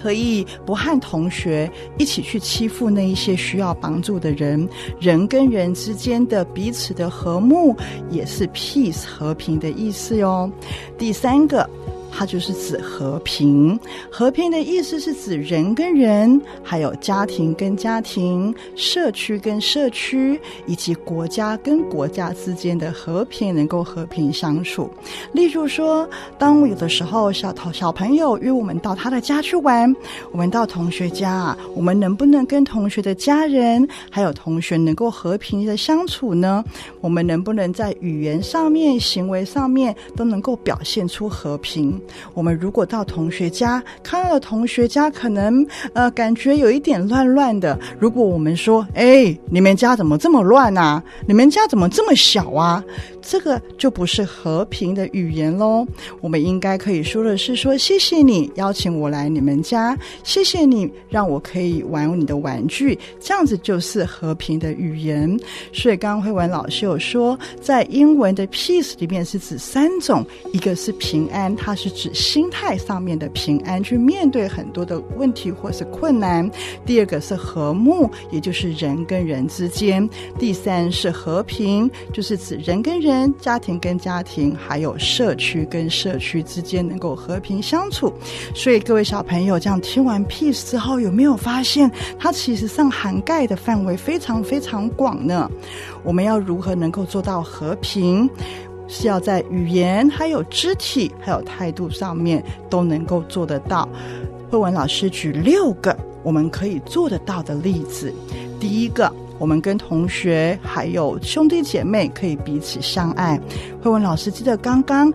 可以不和同学一起去欺负那一些需要帮助的人，人跟人之间的彼此的和睦，也是 peace 和平的意思哟。第三个。它就是指和平，和平的意思是指人跟人，还有家庭跟家庭、社区跟社区，以及国家跟国家之间的和平能够和平相处。例如说，当有的时候小头小朋友约我们到他的家去玩，我们到同学家，我们能不能跟同学的家人还有同学能够和平的相处呢？我们能不能在语言上面、行为上面都能够表现出和平？我们如果到同学家，看到了同学家可能呃感觉有一点乱乱的，如果我们说，哎，你们家怎么这么乱啊？你们家怎么这么小啊？这个就不是和平的语言喽。我们应该可以说的是说，谢谢你邀请我来你们家，谢谢你让我可以玩你的玩具，这样子就是和平的语言。所以刚刚慧文老师有说，在英文的 peace 里面是指三种，一个是平安，它是指心态上面的平安，去面对很多的问题或是困难；第二个是和睦，也就是人跟人之间；第三是和平，就是指人跟人。家庭跟家庭，还有社区跟社区之间能够和平相处。所以各位小朋友，这样听完 peace 之后，有没有发现它其实上涵盖的范围非常非常广呢？我们要如何能够做到和平？是要在语言、还有肢体、还有态度上面都能够做得到。慧文老师举六个我们可以做得到的例子。第一个。我们跟同学还有兄弟姐妹可以彼此相爱。慧文老师记得刚刚。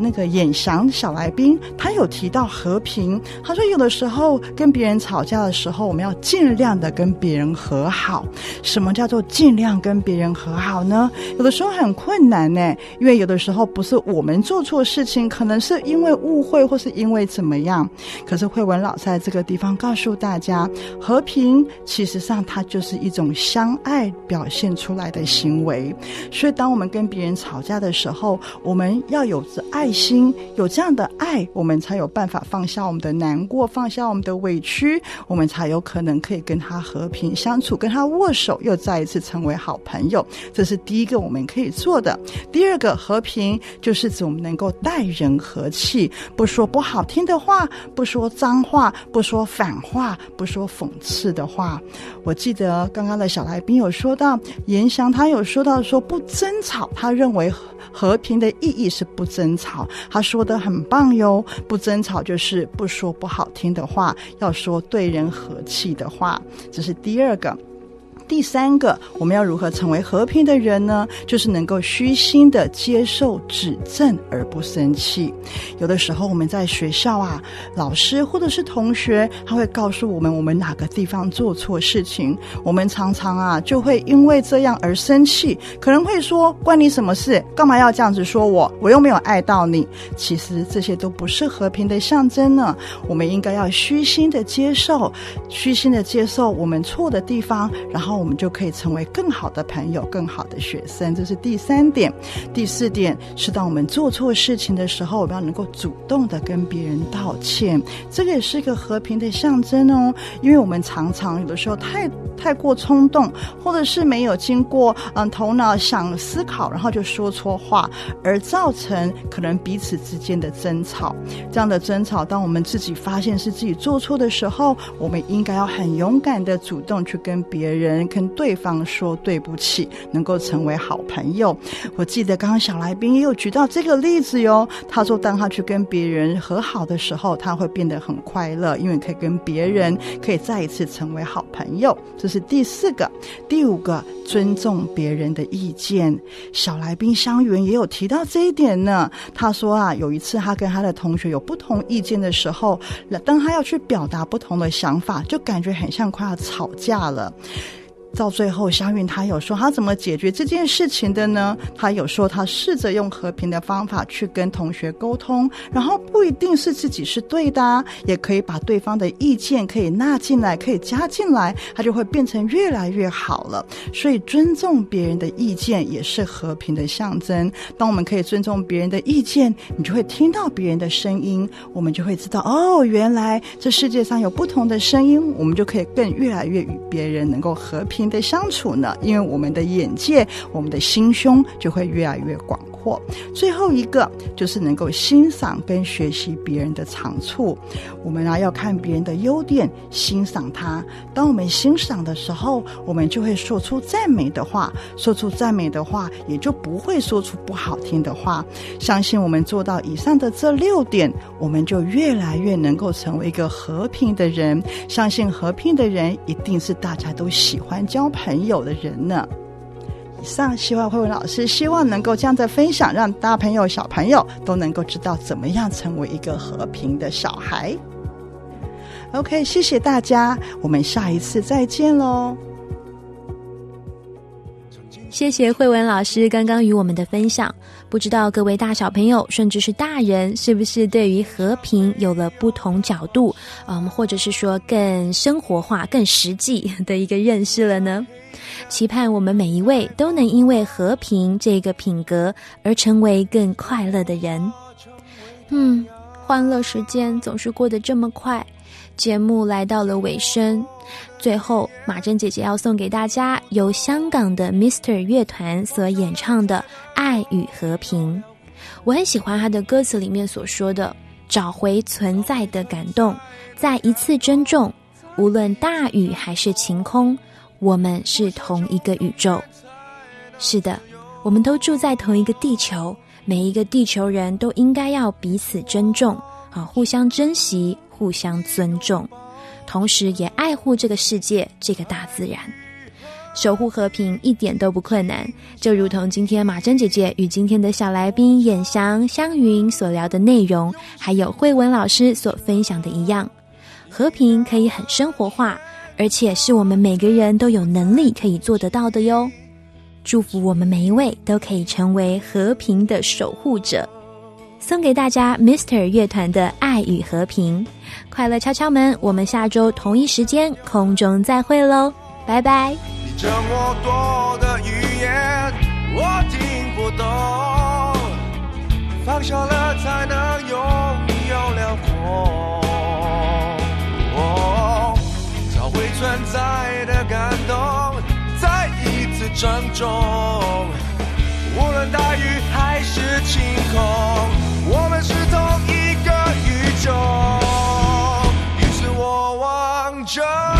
那个演翔小来宾，他有提到和平。他说，有的时候跟别人吵架的时候，我们要尽量的跟别人和好。什么叫做尽量跟别人和好呢？有的时候很困难呢，因为有的时候不是我们做错事情，可能是因为误会或是因为怎么样。可是慧文老在这个地方告诉大家，和平其实上它就是一种相爱表现出来的行为。所以，当我们跟别人吵架的时候，我们要有着爱。心有这样的爱，我们才有办法放下我们的难过，放下我们的委屈，我们才有可能可以跟他和平相处，跟他握手，又再一次成为好朋友。这是第一个我们可以做的。第二个和平，就是指我们能够待人和气，不说不好听的话，不说脏话，不说反话，不说讽刺的话。我记得刚刚的小来宾有说到，严翔他有说到说不争吵，他认为。和平的意义是不争吵，好他说的很棒哟。不争吵就是不说不好听的话，要说对人和气的话，这是第二个。第三个，我们要如何成为和平的人呢？就是能够虚心的接受指正而不生气。有的时候我们在学校啊，老师或者是同学，他会告诉我们我们哪个地方做错事情，我们常常啊就会因为这样而生气，可能会说关你什么事？干嘛要这样子说我？我又没有爱到你。其实这些都不是和平的象征呢。我们应该要虚心的接受，虚心的接受我们错的地方，然后。我们就可以成为更好的朋友、更好的学生。这是第三点。第四点是，当我们做错事情的时候，我们要能够主动的跟别人道歉，这个也是一个和平的象征哦。因为我们常常有的时候太太过冲动，或者是没有经过嗯头脑想思考，然后就说错话，而造成可能彼此之间的争吵。这样的争吵，当我们自己发现是自己做错的时候，我们应该要很勇敢的主动去跟别人、跟对方说对不起，能够成为好朋友。我记得刚刚小来宾也有举到这个例子哟。他说，当他去跟别人和好的时候，他会变得很快乐，因为可以跟别人可以再一次成为好朋友。这是第四个，第五个，尊重别人的意见。小来宾香云也有提到这一点呢。他说啊，有一次他跟他的同学有不同意见的时候，当他要去表达不同的想法，就感觉很像快要吵架了。到最后，香云他有说他怎么解决这件事情的呢？他有说他试着用和平的方法去跟同学沟通，然后不一定是自己是对的，也可以把对方的意见可以纳进来，可以加进来，他就会变成越来越好了。所以尊重别人的意见也是和平的象征。当我们可以尊重别人的意见，你就会听到别人的声音，我们就会知道哦，原来这世界上有不同的声音，我们就可以更越来越与别人能够和平。的相处呢，因为我们的眼界，我们的心胸就会越来越广。最后一个就是能够欣赏跟学习别人的长处。我们啊要看别人的优点，欣赏他。当我们欣赏的时候，我们就会说出赞美的话。说出赞美的话，也就不会说出不好听的话。相信我们做到以上的这六点，我们就越来越能够成为一个和平的人。相信和平的人，一定是大家都喜欢交朋友的人呢。以上，希望慧文老师希望能够这样的分享，让大朋友、小朋友都能够知道怎么样成为一个和平的小孩。OK，谢谢大家，我们下一次再见喽。谢谢慧文老师刚刚与我们的分享。不知道各位大小朋友，甚至是大人，是不是对于和平有了不同角度，嗯，或者是说更生活化、更实际的一个认识了呢？期盼我们每一位都能因为和平这个品格而成为更快乐的人。嗯，欢乐时间总是过得这么快，节目来到了尾声。最后，马珍姐姐要送给大家由香港的 Mr 乐团所演唱的《爱与和平》。我很喜欢他的歌词里面所说的：“找回存在的感动，再一次珍重，无论大雨还是晴空，我们是同一个宇宙。”是的，我们都住在同一个地球，每一个地球人都应该要彼此尊重，啊，互相珍惜，互相尊重。同时，也爱护这个世界，这个大自然，守护和平一点都不困难。就如同今天马珍姐姐与今天的小来宾演翔、香云所聊的内容，还有慧文老师所分享的一样，和平可以很生活化，而且是我们每个人都有能力可以做得到的哟。祝福我们每一位都可以成为和平的守护者。送给大家，Mr 乐团的《爱与和平》，快乐敲敲门。我们下周同一时间空中再会喽，拜拜。你这么多的语言，我听不懂。放下了才能拥有辽阔。找回存在的感动，一次郑重。无论大雨还是晴空。我们是同一个宇宙，于是我望着。